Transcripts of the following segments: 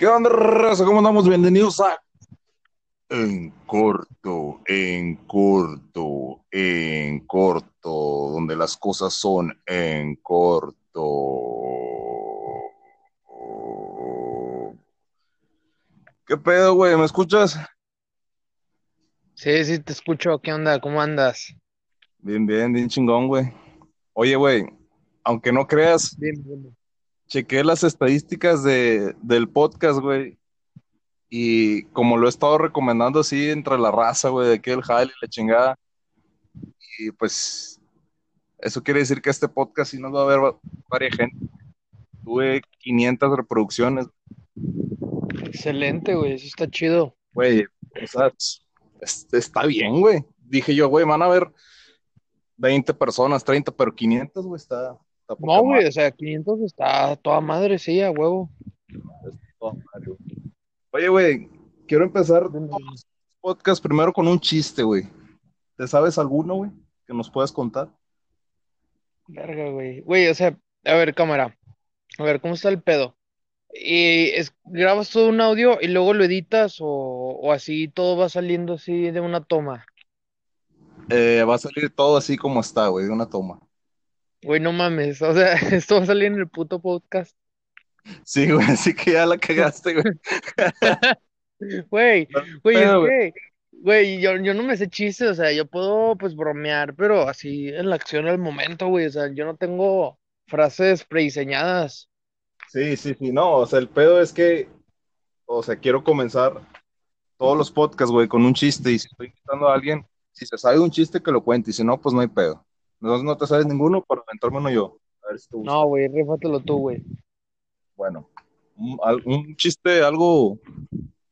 ¿Qué onda, raza? ¿Cómo andamos? Bienvenidos a En Corto, En Corto, En Corto, donde las cosas son en corto. ¿Qué pedo, güey? ¿Me escuchas? Sí, sí, te escucho. ¿Qué onda? ¿Cómo andas? Bien, bien, bien chingón, güey. Oye, güey, aunque no creas, Bien, bien. Chequé las estadísticas de, del podcast, güey. Y como lo he estado recomendando así entre la raza, güey, de que el jale y la chingada. Y pues eso quiere decir que este podcast sí nos va a ver va- varias gente. Tuve 500 reproducciones, Excelente, güey. Eso está chido. güey. O sea, es- es- está bien, güey. Dije yo, güey, van a ver 20 personas, 30, pero 500, güey, está, está poca No, güey. madre, O sea, 500 está toda madre, sí, a huevo. toda madre, güey. Oye, güey, quiero empezar podcasts primero con un chiste, güey. ¿Te sabes alguno, güey, que nos puedas contar? Verga, güey. Güey, o sea, a ver, cámara. A ver, ¿cómo está el pedo? Y es, grabas todo un audio y luego lo editas o, o así todo va saliendo así de una toma. Eh, va a salir todo así como está, güey, de una toma. Güey, no mames. O sea, esto va a salir en el puto podcast. Sí, güey, así que ya la cagaste, güey. Güey, güey, es que, güey, yo, yo no me sé chistes, o sea, yo puedo pues bromear, pero así en la acción al momento, güey, o sea, yo no tengo frases prediseñadas. Sí, sí, sí, no, o sea, el pedo es que, o sea, quiero comenzar todos los podcasts, güey, con un chiste y si estoy invitando a alguien, si se sabe un chiste que lo cuente y si no, pues no hay pedo. Entonces no te sabes ninguno, para aventarme uno yo. A ver si te gusta. No, güey, rífatelo tú, güey. Bueno, un, chiste algo,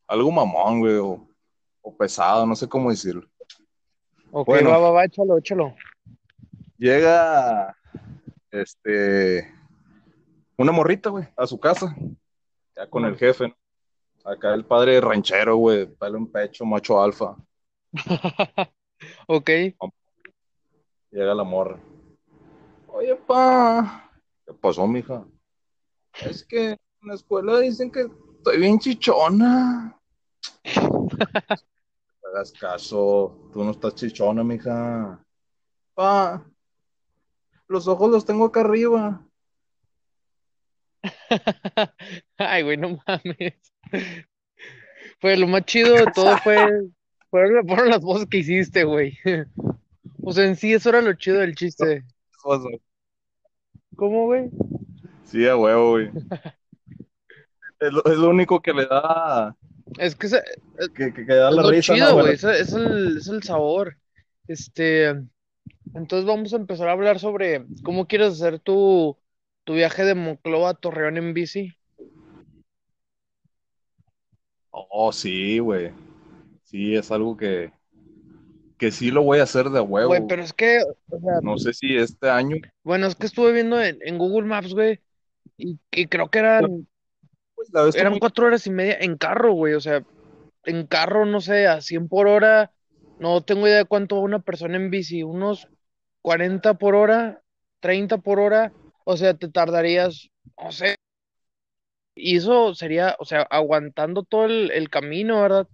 algo mamón, güey, o, o pesado, no sé cómo decirlo. Ok, Bueno, va, va, va, échalo, échalo. llega, este, una morrita, güey, a su casa, ya con el jefe, ¿no? Acá el padre ranchero, güey, pelo en pecho, macho alfa. Ok, Llega la morra. Oye, pa, ¿qué pasó, mija? Es que en la escuela dicen que estoy bien chichona. No hagas caso, tú no estás chichona, mija. Pa, los ojos los tengo acá arriba. ay, güey, no mames. Pues lo más chido de todo fue, fueron, fueron las voces que hiciste, güey. O sea, en sí, eso era lo chido del chiste. ¿Cómo, güey? Sí, a huevo, güey. Es lo, es lo único que le da, Es que ese- que, que, que da Es la lo risa, güey, es, es el, es el sabor. Este, entonces vamos a empezar a hablar sobre cómo quieres hacer tu, tu viaje de Monclova a Torreón en bici. oh, sí, güey. Sí, es algo que, que sí lo voy a hacer de Güey, huevo. pero es que, o sea, No sé si este año, bueno, es que estuve viendo en, en Google Maps, güey, y, y creo que eran, pues la vez que eran cuatro horas y media en carro, güey, o sea, en carro, no sé, a 100 por hora, no tengo idea de cuánto va una persona en bici, unos 40 por hora, 30 por hora, o sea, te tardarías, no sé. Y eso sería, o sea, aguantando todo el, el camino, ¿verdad?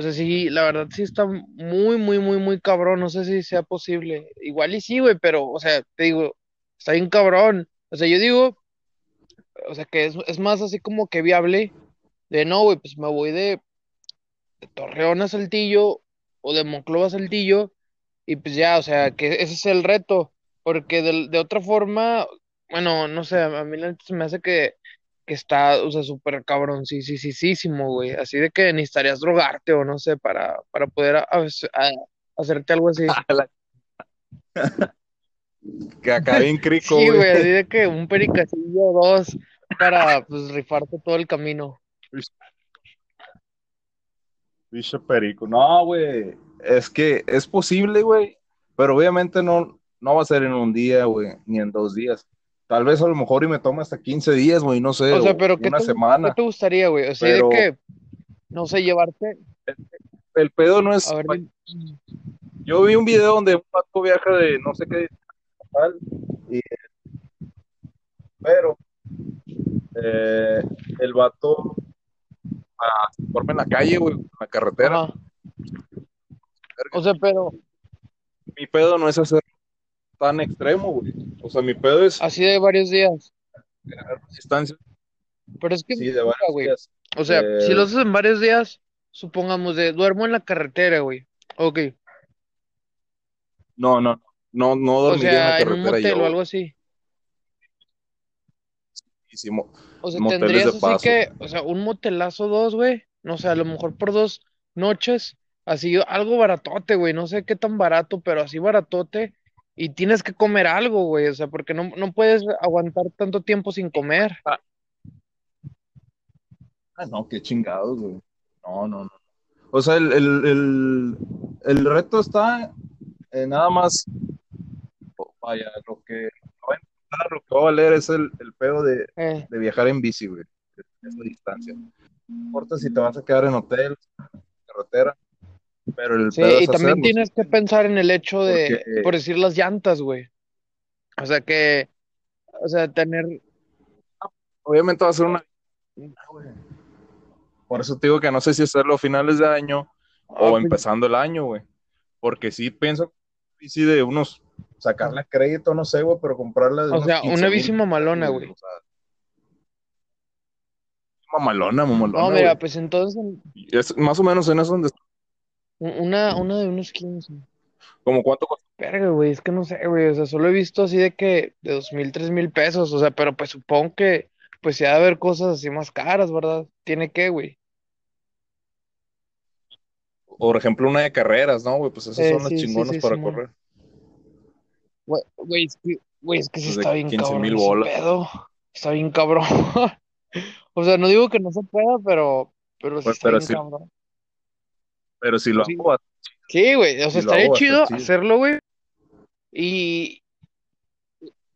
O sea, sí, la verdad sí está muy, muy, muy, muy cabrón. No sé si sea posible. Igual y sí, güey, pero, o sea, te digo, está bien cabrón. O sea, yo digo, o sea, que es, es más así como que viable de no, güey, pues me voy de, de Torreón a Saltillo o de Monclova a Saltillo y pues ya, o sea, que ese es el reto. Porque de, de otra forma, bueno, no sé, a mí se me hace que que está, o sea, súper cabrón, sí, sí, sí, sí, güey. Así de que necesitarías drogarte o no sé, para, para poder a- a- a- hacerte algo así. que acá bien crico, Sí, güey. güey, así de que un pericacillo o dos para, pues, rifarte todo el camino. Bicho perico. No, güey. Es que es posible, güey. Pero obviamente no, no va a ser en un día, güey, ni en dos días. Tal vez a lo mejor y me tome hasta 15 días, güey, no sé, O sea, o pero ¿qué una te, qué semana. te gustaría, güey? O sea, de que, no sé, llevarte, el pedo no a es. ver. Yo vi un video donde un pato viaja de no sé qué, tal, y, pero eh, el vato duerme en la calle, güey, en la carretera. Ajá. O sea, pero Mi pedo no es hacer tan extremo, güey. O sea, mi pedo es así de varios días. distancia, Pero es que, sí, de varios güey. días. O sea, Eh, si lo haces en varios días, supongamos de duermo en la carretera, güey. Ok. No, no, no, no O dormiría en la sea, en un carretera motel yo. o algo así. Y sí, mo- O sea, tendrías de así paso. que, o sea, un motelazo dos, güey. No sé, a lo mejor por dos noches. Así, algo baratote, güey. No sé qué tan barato, pero así baratote. Y tienes que comer algo, güey. O sea, porque no, no puedes aguantar tanto tiempo sin comer. Ah, no, qué chingados, güey. No, no, no. O sea, el, el, el, el reto está en nada más, oh, vaya, lo que va a importar, lo que va a valer es el, el pedo de, Eh, de viajar en bici, güey. Es la distancia. No importa si te vas a quedar en hotel, carretera, pero el sí, pedo y es también hacerlo. tienes que pensar en el hecho de, Porque- por decir, las llantas, güey. O sea, que, o sea, tener, Obviamente va a ser una... Por eso te digo que no sé si hacerlo a finales de año ah, o pues, empezando el año, güey. Porque sí pienso bici de unos, sacarle crédito, no sé, güey, pero comprarla de o unos sea, 15 una bici mamalona, güey. o sea, mamalona, mamalona, No, mira, pues entonces, Y es más o menos en eso donde, una, una de unos 15. como cuánto cuesta. Verga, güey, es que no sé, güey, o sea, solo he visto así de que de dos mil, tres mil pesos, o sea, pero pues supongo que, pues sí ha de haber cosas así más caras, ¿verdad? Tiene que, güey. Por ejemplo, una de carreras, ¿no, güey? Pues esas Eh, son las sí, sí, chingonas sí, para Simón. correr. Güey, güey, es que, güey, es que sí Pues de está bien 15 cabrón mil ese bolas. pedo, está bien cabrón. O sea, no digo que no se pueda, pero, pero sí Pues, está pero bien sí, cabrón. Pero si lo Sí, hago, sí, güey, o sea, si estaría chido chido. hacerlo, güey, y,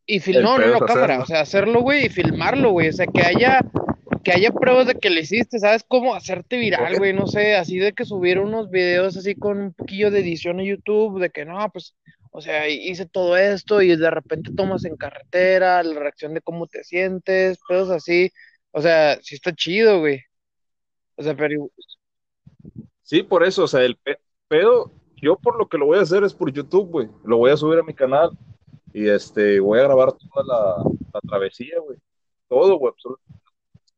y fil- El no, no, no, cámara, o sea, hacerlo, güey, y filmarlo, güey, o sea, que haya, que haya pruebas de que lo hiciste, ¿sabes cómo hacerte viral, güey? No sé, así de que subir unos videos así con un poquillo de edición a YouTube, de que no, pues, o sea, hice todo esto y de repente tomas en carretera, la reacción de cómo te sientes, pedos así, o sea, sí está chido, güey, o sea, pero, Sí, por eso, o sea, el pe- pedo, yo por lo que lo voy a hacer es por YouTube, güey. Lo voy a subir a mi canal y este, voy a grabar toda la, la travesía, güey. Todo, güey, absolutamente.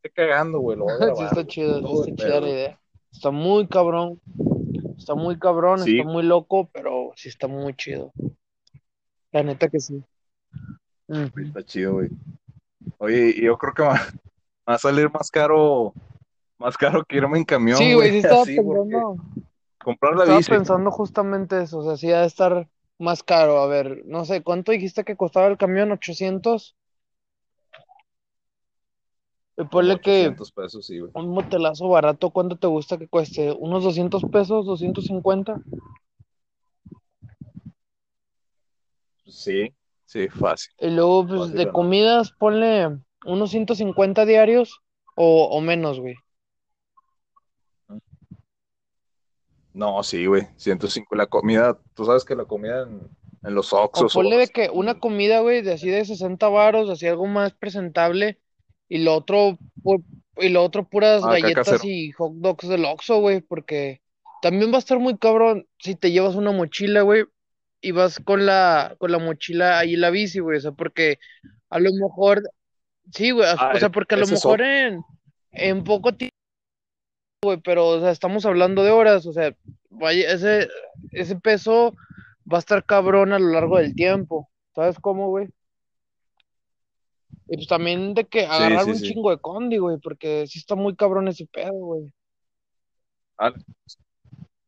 Estoy cagando, güey, lo voy a sí grabar. está güey. chido, sí Todo está chida la idea, está muy cabrón, está muy cabrón, Sí, está muy loco, pero sí está muy chido, la neta que sí. está chido, güey. Oye, yo creo que va, va a salir más caro, más caro que irme en camión, Sí, güey, sí estaba así, pensando, comprar la estaba bici, pensando justamente eso, o sea, sí ha de estar más caro. A ver, no sé, ¿cuánto dijiste que costaba el camión? ¿800? Y como ponle que 800 pesos, sí, güey. un motelazo barato, ¿cuánto te gusta que cueste? ¿Unos 200 pesos? ¿250? Sí, sí, fácil, Y luego, pues, fácil, de comidas, ponle unos 150 diarios o, o menos, güey. No, sí, güey, 105. La comida, tú sabes que la comida en, en los Oxxos o ponle de que una comida, güey, de así de 60 varos, así algo más presentable, y lo otro, pu- y lo otro puras ah, acá galletas casero. y hot dogs del Oxxo, güey, porque también va a estar muy cabrón si te llevas una mochila, güey, y vas con la, con la mochila ahí en la bici, güey, o sea, porque a lo mejor, sí, güey, Ah, o sea, porque a lo mejor en, en poco tiempo, güey, pero, o sea, estamos hablando de horas, o sea, vaya, ese, ese peso va a estar cabrón a lo largo del tiempo, ¿sabes cómo, güey? Y pues también de que agarrar sí, un sí. chingo de condi, güey, porque sí está muy cabrón ese pedo, güey. Ah,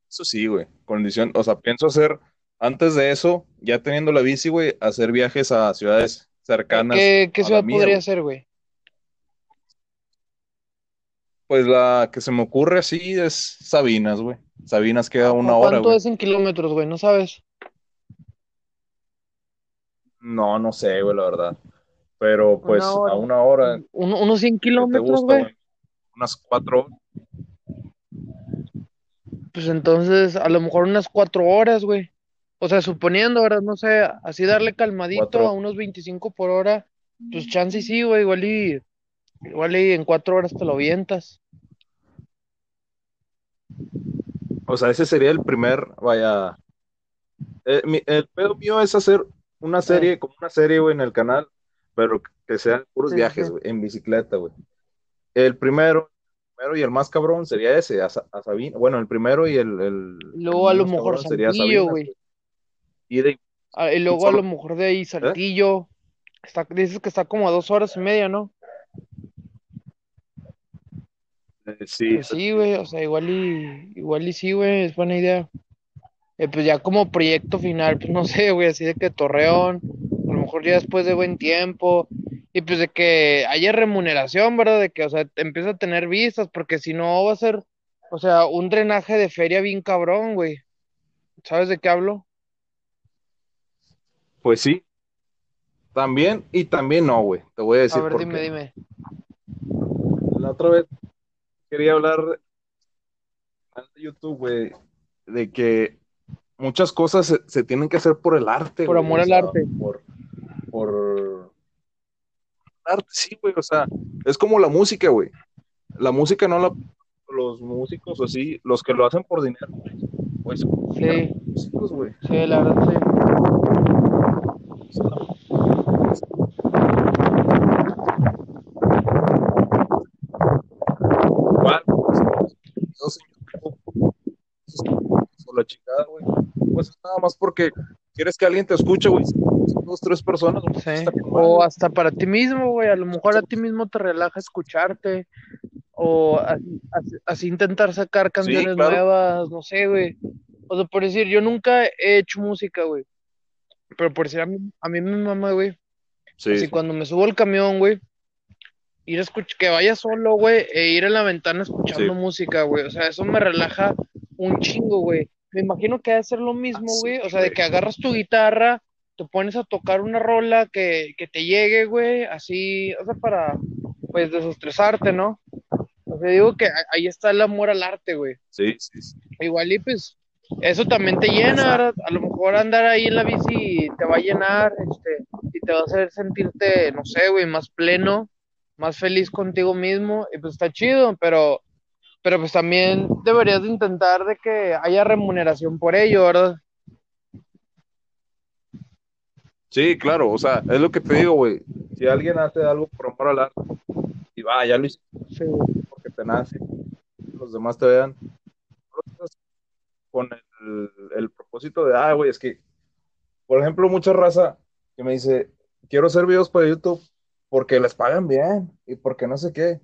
eso sí, güey. Condición, o sea, pienso hacer, antes de eso, ya teniendo la bici, güey, hacer viajes a ciudades ¿Qué, cercanas qué, qué ciudad mía, podría güey. ser, güey? Pues la que se me ocurre así es Sabinas, güey. Sabinas queda ¿A una hora, ¿Cuánto es en kilómetros, güey? ¿No sabes? No, no sé, güey, la verdad. Pero Una pues a una hora, Un- unos 100 ¿qué te kilómetros, güey. Unas cuatro horas. Pues entonces, a lo mejor unas cuatro horas, güey. O sea, suponiendo, ¿verdad? No sé, así darle calmadito a unos 25 por hora, pues chance y sí, güey, igual y, igual y en cuatro horas te lo avientas. O sea, ese sería el primer, vaya. eh, mi- el pedo mío es hacer una serie, como una serie, güey, en el canal, pero que sean puros Sí, viajes, sí. güey, en bicicleta, güey. El primero, el primero y el más cabrón sería ese, a, a Sabina. Bueno, el primero y el, luego a lo mejor Saltillo, Sabinas, güey. Y de, Ah, Y luego a solo- lo mejor de ahí Saltillo. Está, dices que está como a dos horas y media, ¿no? eh, sí, Pues sí, güey, o sea, igual y, igual y sí, güey, es buena idea. Eh, pues ya como proyecto final, pues no sé, güey, así de que Torreón, a lo mejor ya después de buen tiempo, y pues de que haya remuneración, ¿verdad? De que, o sea, te empieza a tener vistas, porque si no va a ser, o sea, un drenaje de feria bien cabrón, güey. ¿Sabes de qué hablo? pues sí. También y también no, güey. Te voy a decir A ver, por dime, qué. dime. La otra vez quería hablar de YouTube, güey, de que muchas cosas se, se tienen que hacer por el arte, Por güey, amor o al arte. Por, por arte, sí, güey, o sea, es como la música, güey. La música no la, los músicos o así, los que lo hacen por dinero, pues, Sí, músicos, güey. sí, la verdad, sí. Igual, videos en YouTube, güey. Pues es nada más porque quieres que alguien te escuche, güey. Dos, tres personas, güey, Sí. O güey. hasta para ti mismo, güey. A lo mejor a ti mismo te relaja escucharte. O así, intentar sacar canciones claro. nuevas, no sé, güey. O sea, por decir, yo nunca he hecho música, güey. Pero por decir, a mí, a mí me mama, güey. Sí, Así cuando me subo al camión, güey. Ir a escuchar, que vaya solo, güey, e ir en la ventana escuchando Sí. música, güey. O sea, eso me relaja un chingo, güey. Me imagino que debe ser lo mismo, güey. O sea, de que agarras tu guitarra, te pones a tocar una rola que, que te llegue, güey, así, o sea, para, pues, desestresarte, ¿no? O sea, digo que ahí está el amor al arte, güey. sí, sí, sí. Igual y pues eso también te llena, ¿verdad? A lo mejor andar ahí en la bici te va a llenar, este, y te va a hacer sentirte, no sé, güey, más pleno, más feliz contigo mismo, y pues está chido, pero, pero pues también deberías de intentar de que haya remuneración por ello, ¿verdad? Sí, claro, o sea, es lo que te digo, güey. Si alguien hace algo por amor al arte y va, ya lo hice Sí, porque te nace, los demás te vean, con el, el propósito de, ah, güey, es que, por ejemplo, mucha raza que me dice, quiero hacer videos para YouTube porque les pagan bien y porque no sé qué.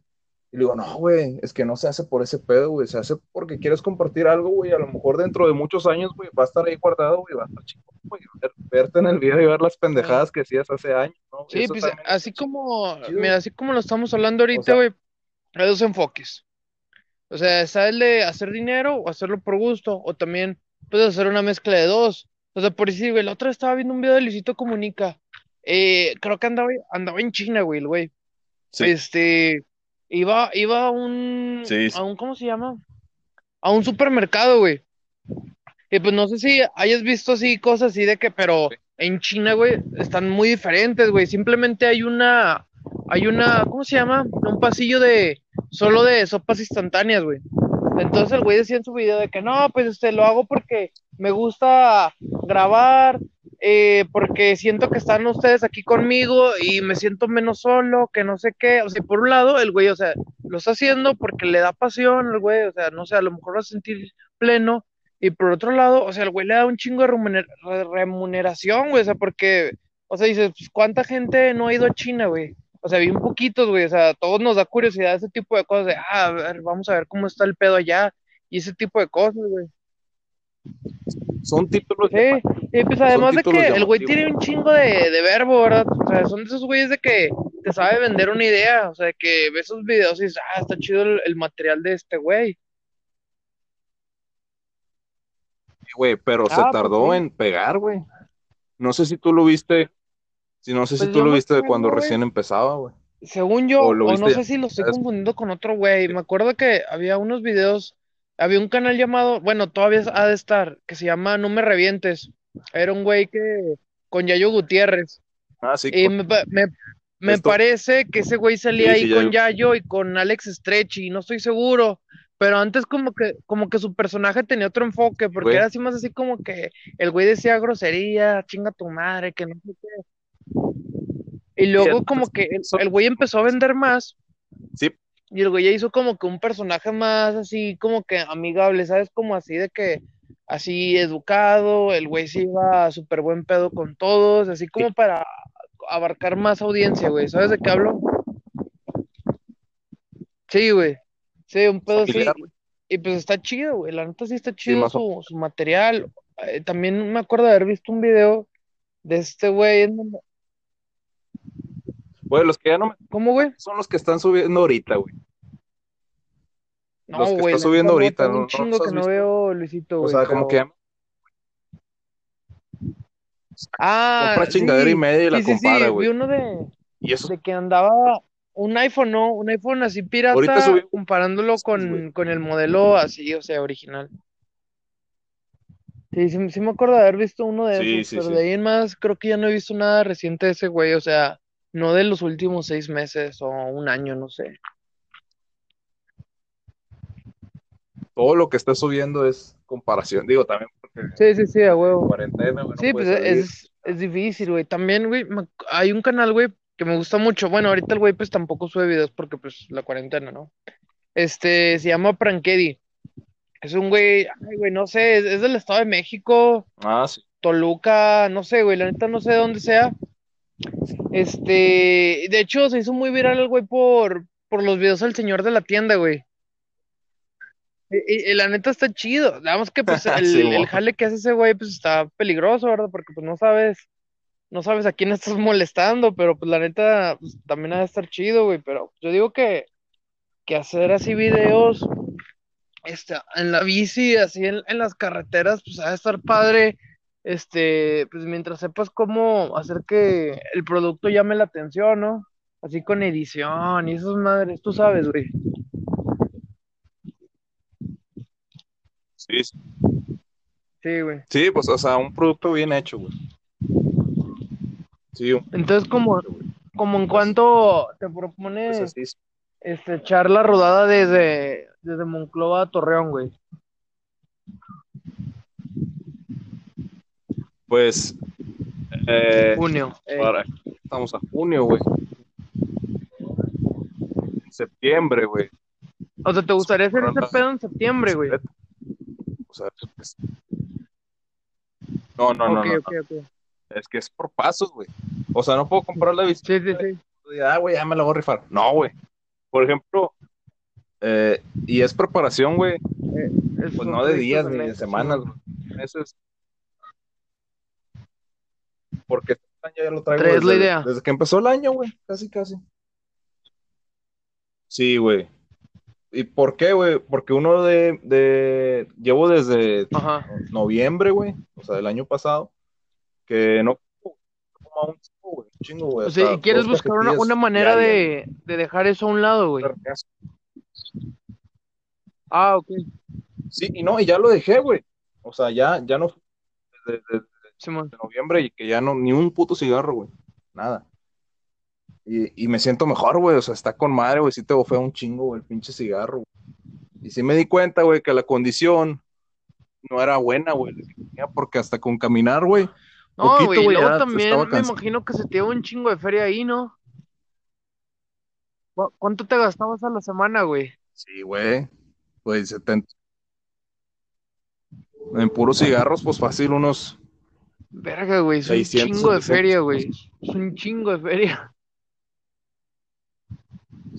Y le digo, no, güey, es que no se hace por ese pedo, güey, se hace porque quieres compartir algo, güey, a lo mejor dentro de muchos años, güey, va a estar ahí guardado, güey, va a estar chico, güey, ver- verte en el video y ver las pendejadas que hacías hace años, ¿no? Sí, Eso pues así como, chido. mira, así como lo estamos hablando ahorita, sea- güey, hay dos enfoques. O sea, está el de hacer dinero o hacerlo por gusto, o también puedes hacer una mezcla de dos. O sea, por decir, güey, la otra estaba viendo un video de Luisito Comunica. Eh, creo que andaba, andaba en China, güey, el güey. Sí. Este, iba, iba a un, Sí, sí. a un, ¿cómo se llama? A un supermercado, güey. Y pues no sé si hayas visto así cosas así de que, pero en China, güey, están muy diferentes, güey. Simplemente hay una, hay una, ¿cómo se llama? Un pasillo de, solo de sopas instantáneas, güey. Entonces el güey decía en su video de que no, pues este lo hago porque me gusta grabar, eh, porque siento que están ustedes aquí conmigo y me siento menos solo, que no sé qué. O sea, por un lado, el güey, o sea, lo está haciendo porque le da pasión al güey, o sea, no sé, a lo mejor va a sentir pleno. Y por otro lado, o sea, el güey le da un chingo de remuner- re- remuneración, güey, o sea, porque, o sea, dices, pues, ¿cuánta gente no ha ido a China, güey? O sea, bien poquitos, güey, o sea, todos nos da curiosidad ese tipo de cosas de, ah, a ver, vamos a ver cómo está el pedo allá, y ese tipo de cosas, güey. Son títulos Sí, y pues además de que el güey tiene un chingo de, de verbo, ¿verdad? O sea, son de esos güeyes de que te sabe vender una idea, o sea, que ves esos videos y dices, ah, está chido el, el material de este güey. güey, pero Ah, se pues tardó sí. en pegar, güey. No sé si tú lo viste, si no sé si Pues tú lo me viste de cuando güey. recién empezaba, güey. Según yo, O o, lo no viste sé si lo estoy confundiendo con otro güey. Me acuerdo que había unos videos, había un canal llamado, bueno, todavía ha de estar, que se llama No me revientes. Era un güey que, con Yayo Gutiérrez. Ah, sí, Y me, me, me parece que ese güey salía Sí, ahí con Yayo. Y con Alex Stretchy, no estoy seguro. Pero antes como que, como que su personaje tenía otro enfoque, porque Güey. era así más así como que el güey decía grosería, chinga tu madre, que no sé qué. Y luego como que el, el güey empezó a vender más Sí, y el güey ya hizo como que un personaje más así como que amigable, ¿sabes? Como así de que así educado, el güey se iba súper buen pedo con todos, así como para abarcar más audiencia, güey. ¿Sabes de qué hablo? Sí, güey. Sí, un pedo así. Y pues está chido, güey. La neta sí está chido su material. Eh, también me acuerdo de haber visto un video de este güey. en donde- Güey, los que ya no me... ¿Cómo, güey? Son los que están subiendo ahorita, güey. No, Los que güey. está subiendo ahorita, ¿no? un ¿No chingo que no visto? veo, Luisito, O güey. sea, como que pero- Ah, compra chingadera sí. y media y la Sí, sí, sí, compara, Vi güey. uno de, Y eso de que andaba un iPhone, ¿no? Un iPhone así pirata, Ahorita subió- comparándolo Sí, con, güey. con el modelo así, o sea, original. Sí, sí, sí me acuerdo de haber visto uno de Sí, esos, sí, pero sí. de ahí en más creo que ya no he visto nada reciente de ese güey, o sea, no de los últimos seis meses o un año, no sé. todo lo que está subiendo es comparación. Digo, también porque Sí, sí, sí, a huevo. cuarentena, güey, no Sí, pues es, es difícil, güey. También, güey, hay un canal, güey, que me gusta mucho. Bueno, ahorita el güey pues tampoco sube videos porque pues la cuarentena, ¿no? Este, se llama Prankedy. Es un güey, ay, güey, no sé, es, es del Estado de México, Ah, sí. Toluca, no sé, güey, la neta no sé de dónde sea. Este, de hecho se hizo muy viral el güey por, por los videos del señor de la tienda, güey. Y, la neta está chido. Digamos que pues el, Sí, el jale que hace ese güey pues está peligroso, ¿verdad? Porque pues no sabes, no sabes a quién estás molestando, pero pues la neta pues, también ha de estar chido, güey. Pero yo digo que, que hacer así videos este, en la bici, así en, en las carreteras, pues ha de estar padre. Este, pues mientras sepas cómo hacer que el producto llame la atención, ¿no? Así con edición y esas madres, tú sabes, güey. Sí, sí. Güey. Sí, pues, o sea, un producto bien hecho, güey. Sí, un Entonces, como, como en cuanto te Pues propones así es. este, echar la rodada desde, desde Monclova a Torreón, güey. Pues, eh, Junio. eh. para- estamos a junio, güey. Septiembre, güey. O sea, ¿te gustaría hacer ese pedo en septiembre, güey? O sea, es- no, no, no, no. Es que es por pasos, güey. O sea, no puedo comprar la bicicleta. Sí, sí, sí. Ah, güey, ya me la voy a rifar. No, güey. Por ejemplo, eh, y es preparación, güey. Es Pues no de días ni de semanas, güey. Meses. Porque este año ya lo traigo Traes desde, la idea. desde que empezó el año, güey. Casi, casi. Sí, güey. ¿Y por qué, güey? Porque uno de, de... Llevo desde Ajá. noviembre, güey. O sea, del año pasado. Que no... como un chingo, güey. Un chingo, güey. O sea, y quieres buscar una, una manera de, de dejar eso a un lado, güey. güey. Ah, ok. Sí, y no, y ya lo dejé, güey. O sea, ya, ya no desde, desde Simón. noviembre y que ya no, ni un puto cigarro, güey. Nada. Y, y me siento mejor, güey. O sea, está con madre, güey. Sí te bofea un chingo, güey, el pinche cigarro. güey. Y sí me di cuenta, güey, que la condición no era buena, güey. Porque hasta con caminar, güey. No, güey, luego ya también me cansado. imagino que se te lleva un chingo de feria ahí, ¿no? ¿Cu- ¿Cuánto te gastabas a la semana, güey? Sí, güey. Pues 70. En puros cigarros, pues fácil, unos. Verga, güey, es un 600, chingo de 700 feria, güey. Es un chingo de feria.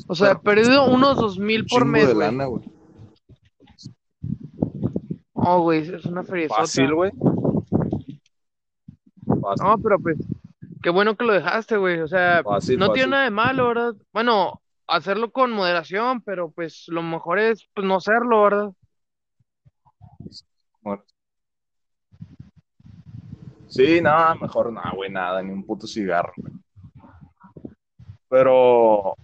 O sea, he perdido unos dos mil por chingo mes, de güey. lana, güey. Oh, güey, es una feria Fácil, güey. No, pero pues, qué bueno que lo dejaste, güey. O sea, Fácil, no fácil. tiene nada de malo, ¿verdad? Bueno, hacerlo con moderación, pero pues lo mejor es pues no hacerlo, ¿verdad? Sí, nada, mejor nada, güey, nada, ni un puto cigarro. Pero,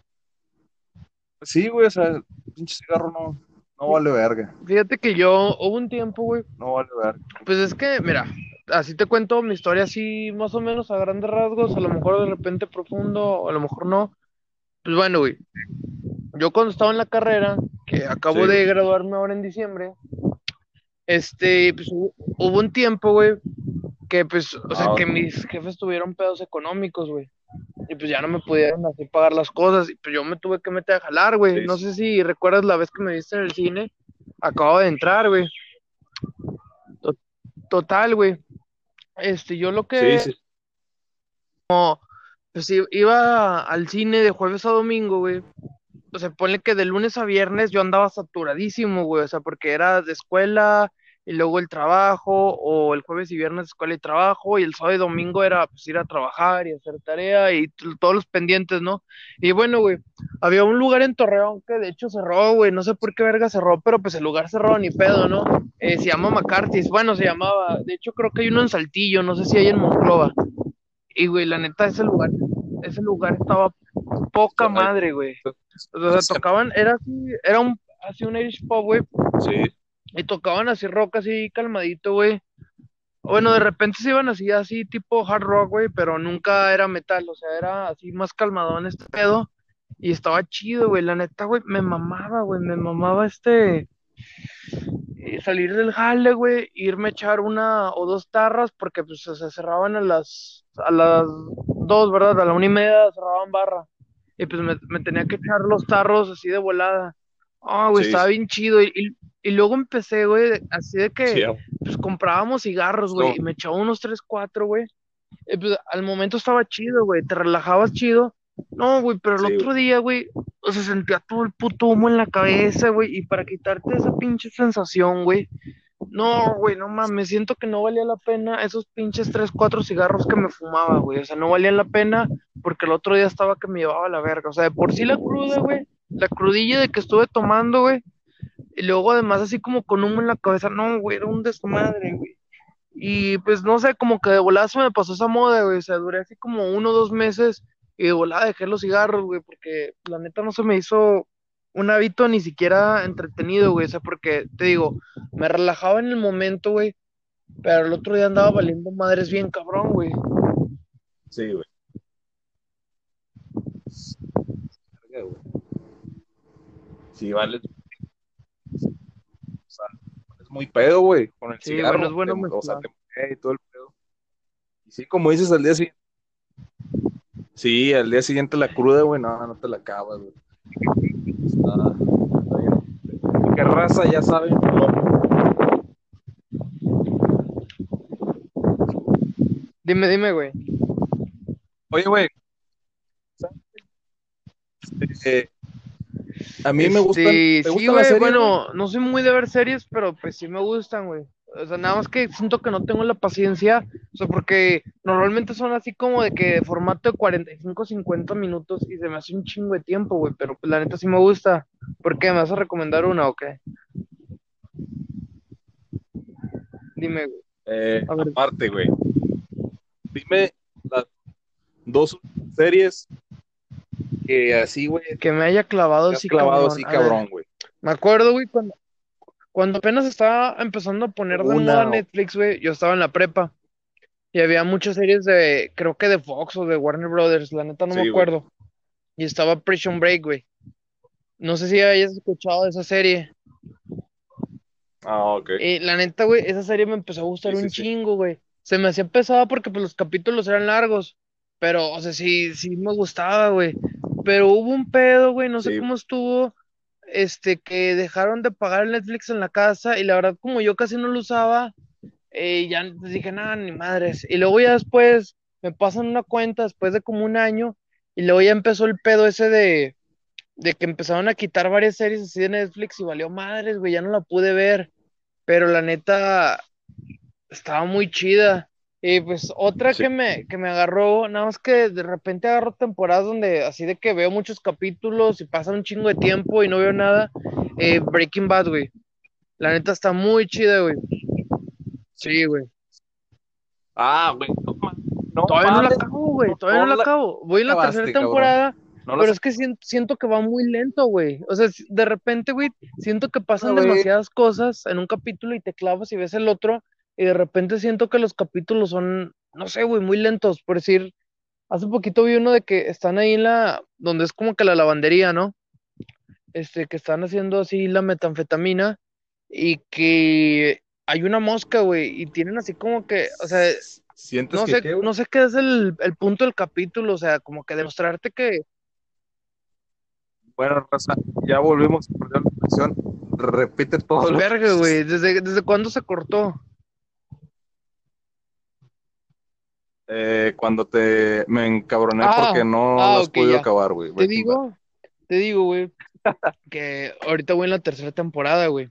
sí, güey, o sea, el pinche cigarro no, no vale verga, Fíjate que yo hubo un tiempo, güey. no vale verga. Pues es que, mira, así te cuento mi historia así más o menos a grandes rasgos, a lo mejor de repente profundo, a lo mejor no. Pues bueno, güey. Yo cuando estaba en la carrera, que acabo Sí. de graduarme ahora en diciembre, este, pues hubo un tiempo, güey, que pues, o sea, que mis jefes tuvieron pedos económicos, güey. Y pues ya no me pudieron así pagar las cosas. Y pues yo me tuve que meter a jalar, güey. Sí. No sé si recuerdas la vez que me viste en el cine. Acabo de entrar, güey. To- Total, güey. Este, yo lo que Sí, sí. pues i- iba al cine de jueves a domingo, güey. O sea, ponle que de lunes a viernes yo andaba saturadísimo, güey. O sea, porque era de escuela y luego el trabajo, o el jueves y viernes escuela y trabajo, y el sábado y domingo era pues ir a trabajar y hacer tarea y todos los pendientes, ¿no? Y bueno, güey, había un lugar en Torreón que de hecho cerró, güey. No sé por qué verga cerró, pero pues el lugar cerró ni pedo, ¿no? Eh, se llama McCarthy's. Bueno, se llamaba. De hecho, creo que hay uno en Saltillo, no sé si hay en Monclova. Y, güey, la neta, ese lugar, ese lugar estaba poca madre, güey. O sea, tocaban, era así, era un, así un Irish pop, güey, Sí, y tocaban así rock, así calmadito, güey. Bueno, de repente se iban así, así tipo hard rock, güey, pero nunca era metal, o sea, era así más calmadón este pedo. Y estaba chido, güey, la neta, güey, me mamaba, güey, me mamaba este... eh, salir del jale, güey, irme a echar una o dos tarras, porque pues se cerraban a las, a las dos, ¿verdad? A la una y media cerraban barra. Y pues me tenía que echar los tarros así de volada. Ah, güey, Sí, estaba bien chido. Y, y, y luego empecé, güey, así de que sí, pues comprábamos cigarros, güey, No. y me echaba unos tres, cuatro, güey. Y, pues, al momento estaba chido, güey, te relajabas chido. No, güey, pero el Sí, otro día, güey, o sea, sentía todo el puto humo en la cabeza, güey, y para quitarte esa pinche sensación, güey. No, güey, no mames, siento que no valía la pena esos pinches tres, cuatro cigarros que me fumaba, güey. O sea, no valían la pena porque el otro día estaba que me llevaba a la verga. O sea, de por sí la cruda, güey, la crudilla de que estuve tomando, güey. Y luego además así como con humo en la cabeza, no, güey, era un desmadre, güey. Y pues no sé, como que de volada se me pasó esa moda, güey. O sea, duré así como uno o dos meses y de volada dejé los cigarros, güey, porque la neta no se me hizo un hábito ni siquiera entretenido, güey. O sea, porque te digo, me relajaba en el momento, güey, pero el otro día andaba valiendo madres bien cabrón, güey. sí, güey. Sí, vale. O sea, es muy pedo, güey, con el Sí, cigarro. bueno, es bueno te- o sea, te y todo el pedo. Y sí, como dices, al día siguiente. Sí, al día siguiente la cruda, güey, no, no te la acabas, güey. Está, está bien. ¿Qué raza ya saben? Dime, dime, güey. Oye, güey. ¿sabes? A mí me gustan, Este, me sí, gustan güey, series, bueno, no soy muy de ver series, pero pues sí me gustan, güey. O sea, nada más que siento que no tengo la paciencia, o sea, porque normalmente son así como de que de formato de 45, 50 minutos y se me hace un chingo de tiempo, güey, pero pues la neta sí me gusta. ¿Por qué? ¿Me vas a recomendar una o qué? Dime, güey. Eh, aparte, güey. Dime las dos series que así, güey, Que me haya clavado así, clavado cabrón. así, güey. Me acuerdo, güey, cuando, cuando apenas estaba empezando a poner de Una moda Netflix, güey, yo estaba en la prepa y había muchas series de, creo que de Fox o de Warner Brothers, la neta no me güey. acuerdo. Y estaba Prison Break, güey. No sé si hayas escuchado de esa serie. Ah, ok. Y la neta, güey, esa serie me empezó a gustar sí, un sí. chingo, güey. Se me hacía pesada porque pues los capítulos eran largos, pero, o sea, sí, sí me gustaba, güey. Pero hubo un pedo, güey, no sé Sí. cómo estuvo, este, que dejaron de pagar el Netflix en la casa y la verdad como yo casi no lo usaba, eh, ya dije, nada, ni madres. Y luego ya después me pasan una cuenta después de como un año y luego ya empezó el pedo ese de, de que empezaron a quitar varias series así de Netflix y valió madres, güey, ya no la pude ver. Pero la neta estaba muy chida. Y pues otra Sí. que me, que me agarró, nada más que de repente agarro temporadas donde así de que veo muchos capítulos y pasa un chingo de tiempo y no veo nada. eh, Breaking Bad, güey. La neta está muy chida, güey. Sí, güey. Ah, güey. No, no Todavía no la acabo, güey. Todavía no la la acabo. Voy en la acabaste, tercera temporada, no pero es que siento, siento que va muy lento, güey. O sea, de repente, güey, siento que pasan demasiadas cosas en un capítulo y te clavas y ves el otro, y de repente siento que los capítulos son, no sé, güey, muy lentos. Por decir, hace poquito vi uno de que están ahí en la, donde es como que la lavandería, ¿no? este, que están haciendo así la metanfetamina y que hay una mosca, güey, y tienen así como que, o sea, ¿Sientes no que sé, qué, güey? no sé qué es el, el punto del capítulo, o sea, como que demostrarte que, Bueno, raza, ya volvimos a perder la conexión. Repite todo verga, güey, ¿desde, desde cuándo se cortó? Eh, cuando te me encabroné Ah, porque no ah, lo has podido ya. acabar, güey. Te digo, te digo, güey, que ahorita voy en la tercera temporada, güey.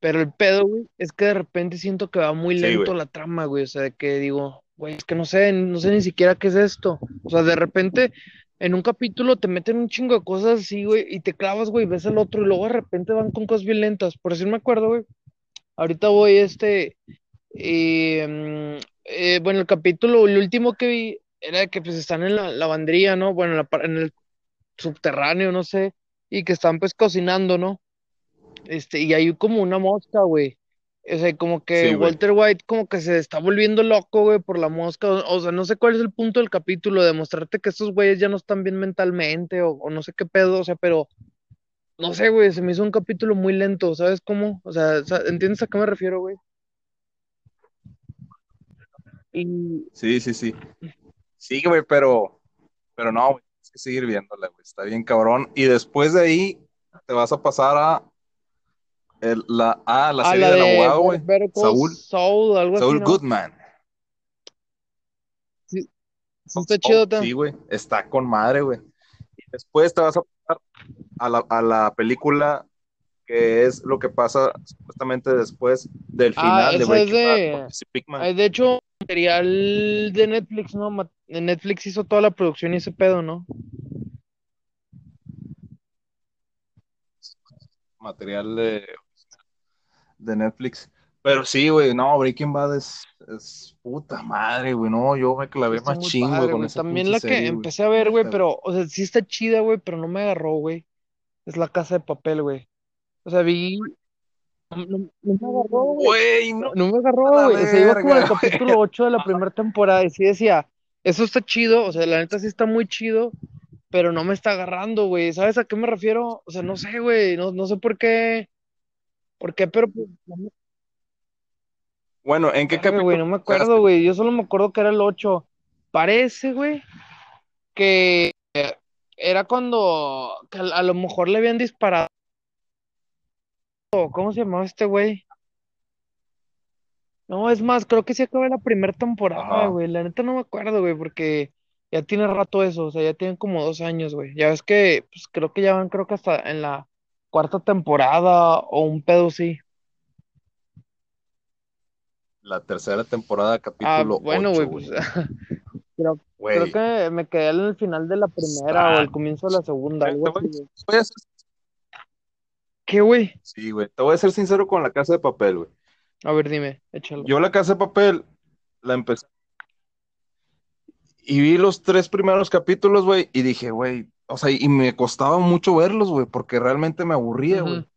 Pero el pedo, güey, es que de repente siento que va muy lento la trama, güey. O sea, de que digo, güey, es que no sé, no sé ni siquiera qué es esto. O sea, de repente en un capítulo te meten un chingo de cosas así, güey, y te clavas, güey, ves el otro y luego de repente van con cosas violentas. Por eso me acuerdo, güey. Ahorita voy este, eh, mm, eh, bueno, el capítulo, el último que vi era que pues están en la lavandería, ¿no? Bueno, en, la en el subterráneo, no sé, y que están pues cocinando, ¿no? Este, y hay como una mosca, güey. O sea, como que Sí. Walter White como que se está volviendo loco, güey, por la mosca. O, o sea, no sé cuál es el punto del capítulo, de mostrarte que estos güeyes ya no están bien mentalmente, o, o no sé qué pedo, o sea, pero no sé, güey, se me hizo un capítulo muy lento, ¿sabes cómo? O sea, ¿entiendes a qué me refiero, güey? Y Sí, sí, sí. Sí, güey, pero, pero no, güey. Tienes que seguir viéndola, güey. Está bien cabrón. Y después de ahí te vas a pasar a el- la, a la a serie la del de abogado, Better, güey. Saúl. Saul, algo así, Saúl ¿no? Goodman. Sí, sí está chido, ta. sí, güey. Está con madre, güey. Y después te vas a pasar a la, a la película que es lo que pasa supuestamente después del Ah, final de esa es Breaking Bad, de... de hecho, material de Netflix, ¿no? Netflix hizo toda la producción y ese pedo, ¿no? material de, de Netflix. Pero sí, güey, no, Breaking Bad es, es puta madre, güey, no, yo me clavé está güey, padre, con esa También la que serie, empecé a ver, güey. pero, o sea, sí está chida, güey, pero no me agarró, güey. Es La Casa de Papel, güey. O sea, vi... No, me agarró, güey. No, me agarró, güey. O sea, iba como en el capítulo 8 de la primera temporada y sí decía, eso está chido, o sea, la neta sí está muy chido, pero no me está agarrando, güey. ¿Sabes a qué me refiero? O sea, no sé, güey, no, no sé por qué, por qué, pero pues, Bueno, ¿en qué güey, capítulo no me acuerdo, güey? Yo solo me acuerdo que era el 8. Parece, güey, que era cuando que a lo mejor le habían disparado. ¿Cómo se llamaba este güey? No, es más, creo que sí acabé la primera temporada, Ajá, güey. La neta no me acuerdo, güey, porque ya tiene rato eso, o sea, ya tienen como dos años, güey. Ya ves que, pues creo que ya van, creo que hasta en la cuarta temporada o un pedo sí. la tercera temporada, Ah, capítulo bueno, 8, güey, güey. pues creo, creo Güey, que me quedé en el final de la primera o está... el comienzo de la segunda, Te, algo así, voy, güey. te voy a ser, ¿Qué, güey? sí, güey, te voy a ser sincero con La Casa de Papel, güey. A ver, dime, échalo. Yo La Casa de Papel la empecé y vi los tres primeros capítulos, güey, y dije, güey, o sea, y me costaba mucho verlos, güey, porque realmente me aburría, güey. Ujú.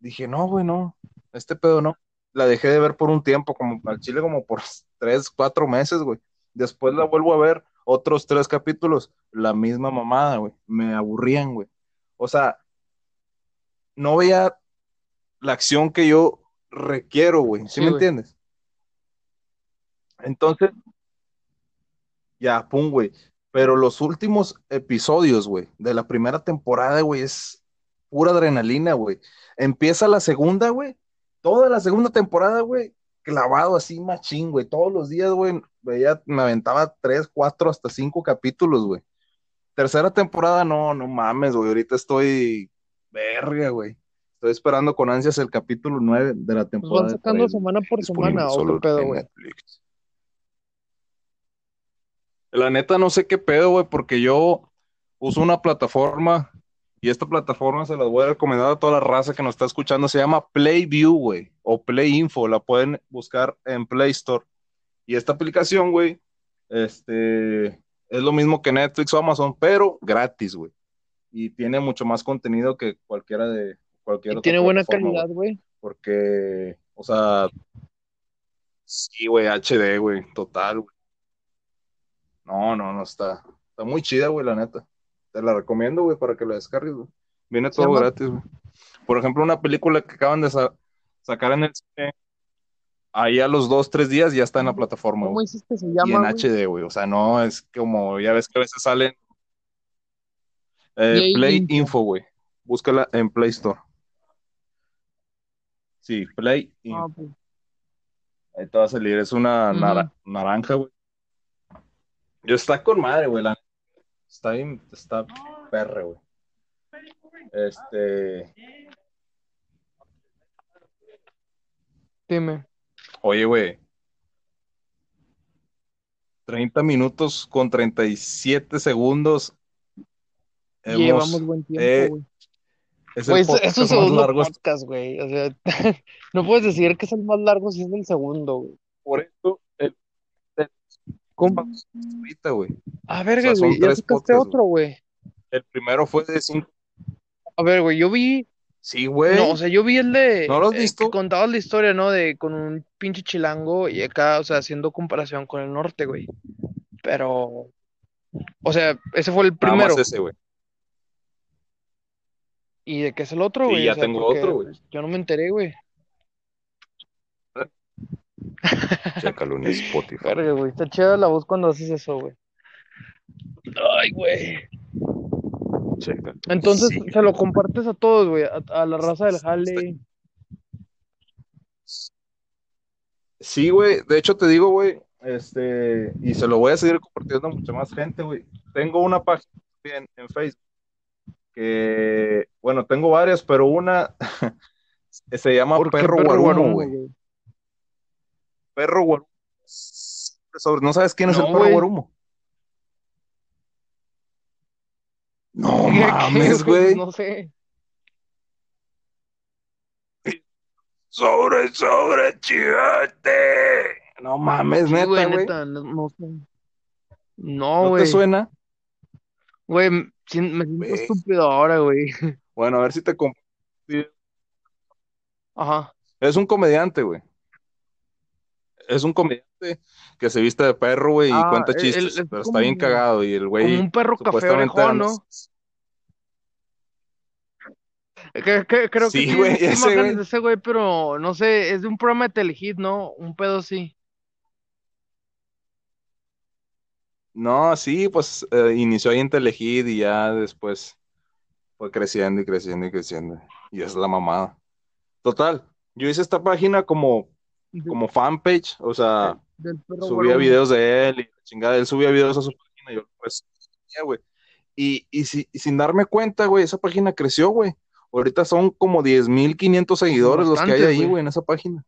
Dije, no, güey, no, este pedo no. La dejé de ver por un tiempo, como al chile, como por tres, cuatro meses, güey. Después la vuelvo a ver, otros tres capítulos, la misma mamada, güey. Me aburrían, güey. O sea, no veía la acción que yo requiero, güey. ¿Sí, Sí, me güey. entiendes? Entonces, ya, pum, güey. Pero los últimos episodios, güey, de la primera temporada, güey, es pura adrenalina, güey. Empieza la segunda, güey. Toda la segunda temporada, güey, clavado así machín, güey. Todos los días, güey, veía, me aventaba tres, cuatro, hasta cinco capítulos, güey. Tercera temporada, no, no mames, güey. Ahorita estoy verga, güey. Estoy esperando con ansias el capítulo 9 de la Pues van temporada sacando 3, güey. semana por semana, ¿o qué pedo, güey? La neta no sé qué pedo, güey, porque yo uso una plataforma y esta plataforma se las voy a recomendar a toda la raza que nos está escuchando. Se llama PlayView, güey, o Play Info. La pueden buscar en Play Store. Y esta aplicación, güey, este, es lo mismo que Netflix o Amazon, pero gratis, güey. Y tiene mucho más contenido que cualquiera de cualquier Y otra tiene buena calidad, güey. Porque, o sea, sí, güey, HD, güey, total, güey. No, no, no está. Está muy chida, güey, la neta. Te la recomiendo, güey, para que la descargues, güey. Viene ¿Se todo llama? gratis, güey. Por ejemplo, una película que acaban de sa- sacar en el cine, ahí a los dos, tres días ya está en la plataforma, ¿Cómo Y en? HD, güey. O sea, no es como, ya ves que a veces salen eh, Play Info. Info, güey. Búscala en Play Store. Sí, Play Info. Ah, Ahí te va a salir. Es una naranja, güey. Yo está con madre, güey. la- Está bien, está perre, güey. Este. dime. Oye, güey. 30 minutos con 37 segundos. Hemos- Llevamos buen tiempo, eh, güey. es Güey, el es, podcast es un más segundo largo podcast, güey. O sea, no puedes decir que es el más largo si es el segundo, güey. por esto. El, ¿Cómo? ahorita, güey. A ver, O sea, güey, ya sacaste otro, güey. El primero fue de 5. A ver, güey, yo vi, Sí, güey. no, o sea, yo vi el de, ¿No lo has eh, visto? contabas la historia, ¿no? De con un pinche chilango y acá, o sea, haciendo comparación con el norte, güey. Pero, o sea, ese fue el Nada primero. más ese, güey. ¿Y de qué es el otro, Sí, güey? ya O sea, tengo otro, güey. yo no me enteré, güey. Chécalo en Spotify. Verga, güey, está chida la voz cuando haces eso, güey. Ay, güey. Chécalo. Entonces, Sí. se lo compartes a todos, güey, a, a la raza del jale. Sí, güey. De hecho, te digo, güey. Este, y se lo voy a seguir compartiendo a mucha más gente, güey. Tengo una página en, en Facebook que, bueno, tengo varias, pero una se llama ¿Por qué Perro perro Guarumo, güey. güey? Perro Guarumo. ¿No sabes quién es el Perro güey. Guarumo? No ¿Qué- qué, mames, güey. No sé. Sobre, sobre, chivate. No mames, neta, güey, güey. no, sé. ¿No No, te güey. suena? Güey, me siento estúpido ahora, güey. Bueno, a ver si te... comp- Ajá. Es un comediante, güey. Es un comediante que se viste de perro, güey, y Ah, cuenta él- chistes, es pero está bien como- cagado y el Como güey un perro café supuestamente orejón, ¿no? Que- que- creo que Sí, sí, he güey, visto ese, imágenes güey. de ese güey, pero no sé, es de un programa de Telehit, ¿no? Un pedo así. No, sí, pues eh, inició ahí en Telehit y ya después fue creciendo y creciendo y creciendo. Y es la mamada. Total, yo hice esta página como, como fanpage, o sea, del subía videos de él y la chingada, él subía videos a su página y yo pues, güey. Y, y, si- y sin darme cuenta, güey, esa página creció, güey. Ahorita son como 10.500 seguidores los que hay ahí, güey, en esa página.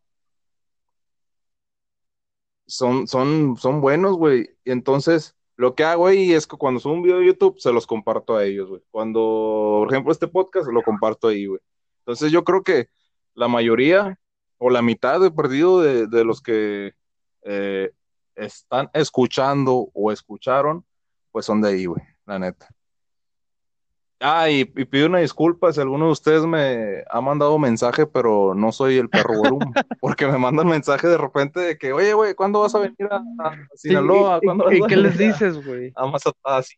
Son, son, son buenos, güey. Entonces, lo que hago ahí es que cuando subo un video de YouTube, se los comparto a ellos, güey. Cuando, por ejemplo, este podcast, lo comparto ahí, güey. Entonces, yo creo que la mayoría o la mitad de perdido de, de los que eh, están escuchando o escucharon, pues son de ahí, güey, la neta. Ah, y, y pido una disculpa si alguno de ustedes me ha mandado mensaje, pero no soy el perro Gorum, porque me mandan mensaje de repente de que, oye, güey, ¿cuándo vas a venir a, Sinaloa? ¿y- ¿Cuándo y- vas y a qué les dices, güey? a Mazatlán? Así.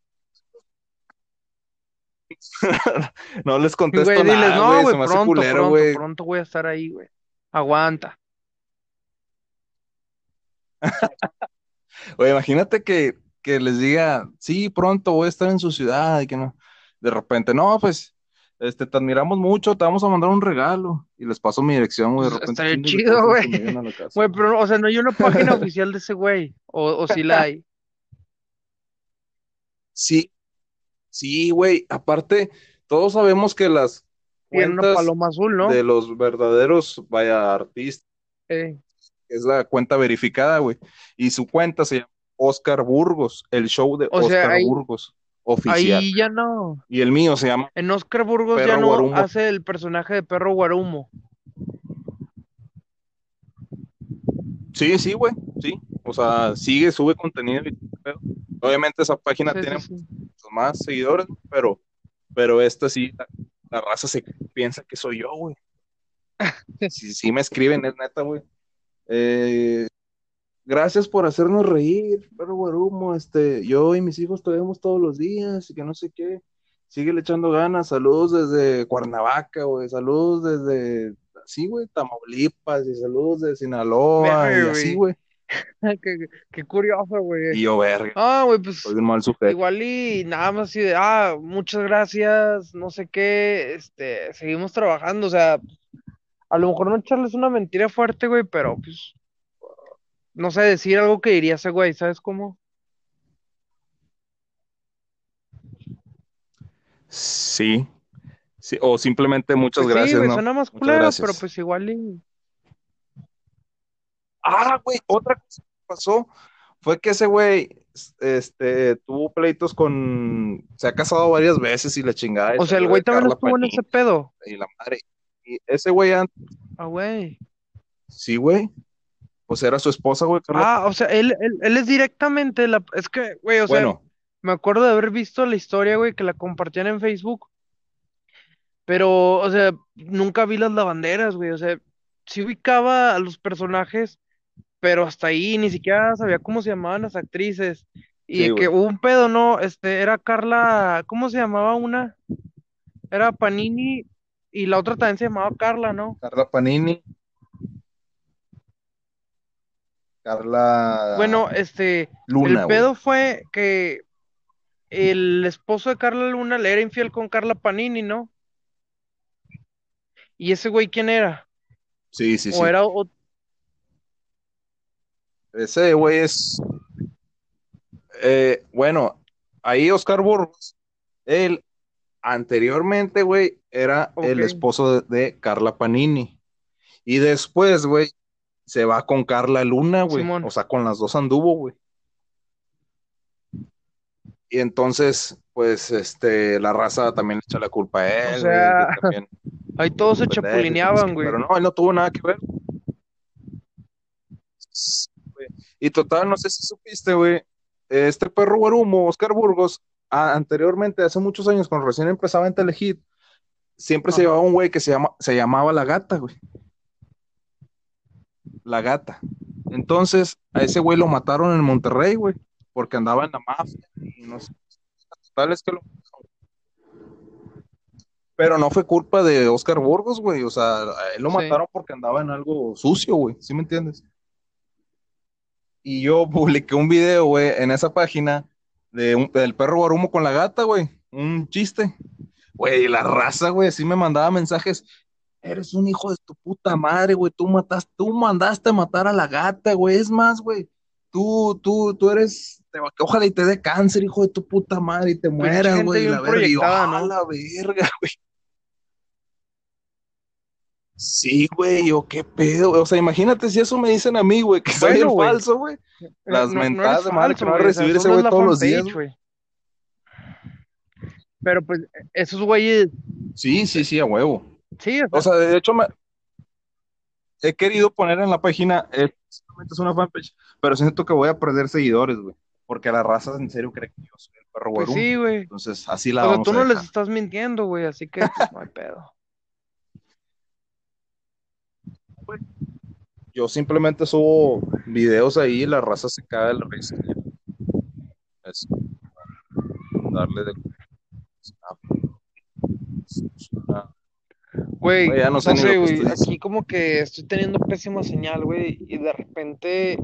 no les contesto Güey, diles, nada, no, güey, güey, se me hace pronto, culero, pronto, güey. pronto voy a estar ahí, güey. Aguanta. Oye, imagínate que, que les diga, sí, pronto voy a estar en su ciudad y que no. De repente, no, pues, este, te admiramos mucho, te vamos a mandar un regalo. Y les paso mi dirección, güey. De Pues, repente, estaría chido, güey. Güey, pero, o sea, no hay una página oficial de ese güey. O, o sí la hay. Sí, sí, güey. Aparte, todos sabemos que las cuentas paloma azul, ¿no? de los verdaderos, vaya, artistas, Eh, es la cuenta verificada, güey. Y su cuenta se llama Oscar Burgos, el show de O sea, Oscar ahí- Burgos, oficial. ahí ya no. Y el mío se llama En Oscar Burgos ya no Guarumo. hace el personaje de perro guarumo. Sí, sí, güey, sí. O sea, sigue, sube contenido. Obviamente esa página Sí, tiene sí, sí. muchos más seguidores, pero, pero esta sí, la, la raza se piensa que soy yo, güey. Sí, sí me escriben, es neta, güey. Eh, gracias por hacernos reír, pero guarumo, este, yo y mis hijos te vemos todos los días y que no sé qué. Sigue echando ganas. Saludos desde Cuernavaca, güey. Saludos desde, sí, güey, Tamaulipas. Y saludos de Sinaloa. Verga, y así, güey. qué, qué curioso, Y güey. yo, verga, Ah, güey, pues soy un mal sujeto. igual y nada más así de, ah, muchas gracias, no sé qué, este, seguimos trabajando, o sea, a lo mejor no echarles una mentira fuerte, güey, pero pues, no sé, decir algo que diría ese güey, ¿sabes cómo? Sí. sí. O simplemente muchas Pues sí, gracias, güey, ¿no? suena más culero, pero pues igual y... Ah, güey, otra cosa que pasó fue que ese güey, este, tuvo pleitos con, se ha casado varias veces y la chingada. y O sea, el güey también estuvo en ese pedo. Y la madre. Y ese güey, an- Ah, güey. sí, güey, pues era su esposa, güey, Carla. Ah, o sea, él, él, él es directamente la... Es que, güey, o sea, Bueno, me acuerdo de haber visto la historia, güey, que la compartían en Facebook, pero, o sea, nunca vi las lavanderas, güey, o sea, sí ubicaba a los personajes, pero hasta ahí ni siquiera sabía cómo se llamaban las actrices. Y Sí, de que güey. hubo un pedo, ¿no? Este, era Carla, ¿cómo se llamaba una? Era Panini y la otra también se llamaba Carla, ¿no? Carla Panini. Carla Bueno, este, Luna, el güey. pedo fue que el esposo de Carla Luna le era infiel con Carla Panini, ¿no? ¿Y ese güey quién era? Sí, sí, ¿O sí. era o- Ese güey es, eh, bueno, ahí Oscar Burgos, él anteriormente, güey, era el esposo de, de Carla Panini. Y después, güey, se va con Carla Luna, güey. Simón. O sea, con las dos anduvo, güey. Y entonces, pues, este, la raza también le echa la culpa a él, O sea, también Ahí todos se chapulineaban, güey. Pero no, él no tuvo nada que ver. Y total, no sé si supiste, güey. Este perro guarumo, Oscar Burgos, a- anteriormente, hace muchos años, cuando recién empezaba en Telehit, siempre se llevaba un güey que se, llama, se llamaba La Gata, güey. La Gata. Entonces, a ese güey lo mataron en Monterrey, güey, porque andaba en la mafia y no sé. Total es que lo Pero no fue culpa de Oscar Burgos, güey. O sea, a él lo Sí. mataron porque andaba en algo sucio, güey. ¿Sí me entiendes? Y yo publiqué un video, güey, en esa página de un- del perro guarumo con la gata, güey. Un chiste. Güey, la raza, güey, sí me mandaba mensajes. Eres un hijo de tu puta madre, güey. Tú mataste, tú mandaste a matar a la gata, güey. Es más, güey. Tú, tú, tú eres, te- ojalá y te dé cáncer, hijo de tu puta madre, y te mueras, güey. La verga, y "Ah, ¿no?" la verga, güey. Sí, güey, yo qué pedo, güey. O sea, imagínate si eso me dicen a mí, güey, que soy Bueno, el güey. falso, güey. Las No- no mentadas eres de madre que me va a recibir ese güey todos los días, güey. Pero pues esos güeyes, Sí, sí, sí, a huevo. Sí, o sea, de hecho, me... he querido poner en la página, eh, es una fanpage, pero siento que voy a perder seguidores, güey. Porque la raza en serio cree que yo soy el perro pues güerum. sí, güey. Entonces, así la O sea, vamos tú a no les estás mintiendo, güey, así que pues, no hay pedo. Yo simplemente subo videos ahí y la raza se caga de la risa. Es darle de. Ah, Güey, Güey, ya no sé güey, aquí como que estoy teniendo pésima señal, güey, y de repente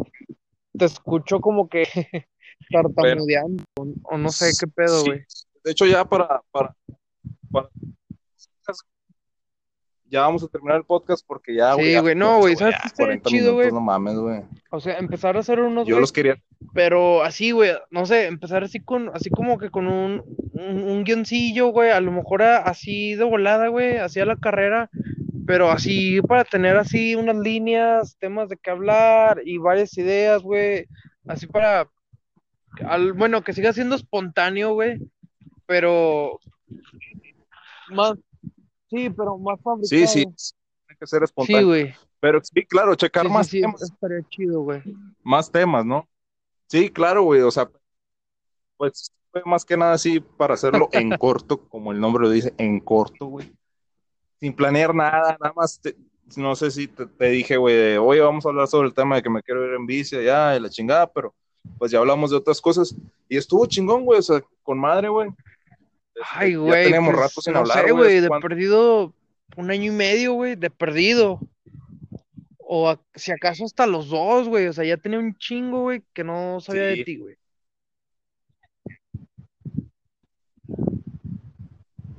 te escucho como que tartamudeando, o, o no sé qué pedo, Sí. güey. De hecho, ya para, para, para- ya vamos a terminar el podcast porque ya, Sí, ya- güey, no, güey, ¿sabes qué estaría 40 chido, güey? minutos, no mames, güey. O sea, empezar a hacer unos, Yo güey, los quería. pero así, güey, no sé, empezar así con, así como que con un, un, un guioncillo, güey, a lo mejor a- así de volada, güey, así a la carrera, pero así para tener así unas líneas, temas de qué hablar y varias ideas, güey, así para, al, bueno, que siga siendo espontáneo, güey, pero más, sí, pero más fabricado. Sí, sí. Tiene que ser Sí, espontáneo. güey. Pero sí, claro, checar Sí, más sí, sí, temas. estaría chido, güey. más temas, ¿no? Sí, claro, güey, o sea, pues fue más que nada así para hacerlo en corto, como el nombre lo dice, en corto, güey. Sin planear nada, nada más, te- no sé si te, te dije, güey, de, oye, vamos a hablar sobre el tema de que me quiero ir en bici allá y la chingada, pero pues ya hablamos de otras cosas y estuvo chingón, güey, o sea, con madre, güey. Ay, ya güey. teníamos pues, rato sin no hablar, sé, güey. güey, ¿hace de cuánto? perdido un año y medio, güey, de perdido. O a- si acaso hasta los dos, güey. O sea, ya tenía un chingo, güey, que no sabía Sí. de ti, güey.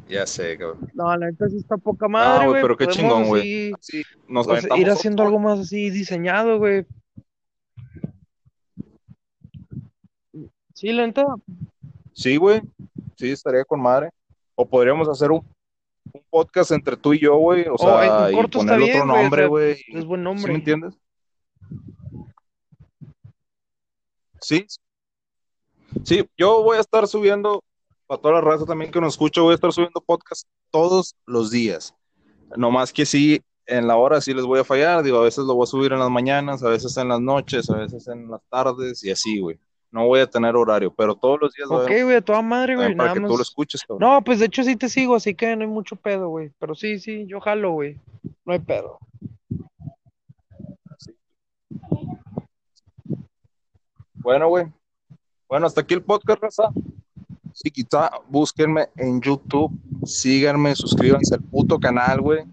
Ya sé, cabrón. No, la neta sí está poca madre, güey, güey. pero qué Podemos chingón, güey. así, Sí, nos pues, ir otro haciendo algo más así diseñado, güey. Sí, la neta. Sí, güey. Sí, estaría con madre. O podríamos hacer un, un podcast entre tú y yo, güey. O Oh, sea, y ponerle bien, otro güey, o nombre, sea, güey. Es buen ¿Sí nombre. me entiendes? Sí. Sí, yo voy a estar subiendo, para toda la raza también que nos escucha, voy a estar subiendo podcast todos los días. No más que sí, en la hora sí les voy a fallar. Digo, a veces lo voy a subir en las mañanas, a veces en las noches, a veces en las tardes y así, güey. No voy a tener horario, pero todos los días Ok, güey, a toda madre, güey. para Nada que más. tú lo escuches, cabrón. No, pues de hecho sí te sigo, así que no hay mucho pedo, güey. Pero sí, sí, yo jalo, güey. No hay pedo. Bueno, güey. Bueno, hasta aquí el podcast, raza. Si quizá búsquenme en YouTube, síganme, suscríbanse al puto canal, güey.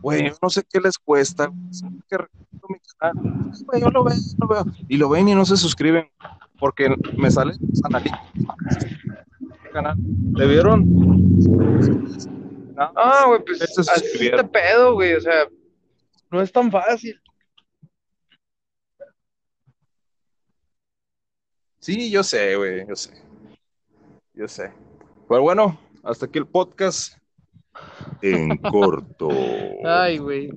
Güey, yo no sé qué les cuesta. Siempre que mi canal, güey, yo lo veo, yo lo veo. Y lo ven y no se suscriben. Porque me salen los analíticos. Canal. ¿Le vieron? No, Ah, güey, pues se así este suscribieron. pedo, güey. O sea, no es tan fácil. Sí, yo sé, güey, yo sé. Yo sé. Pero bueno, hasta aquí el podcast en corto. Ay, güey.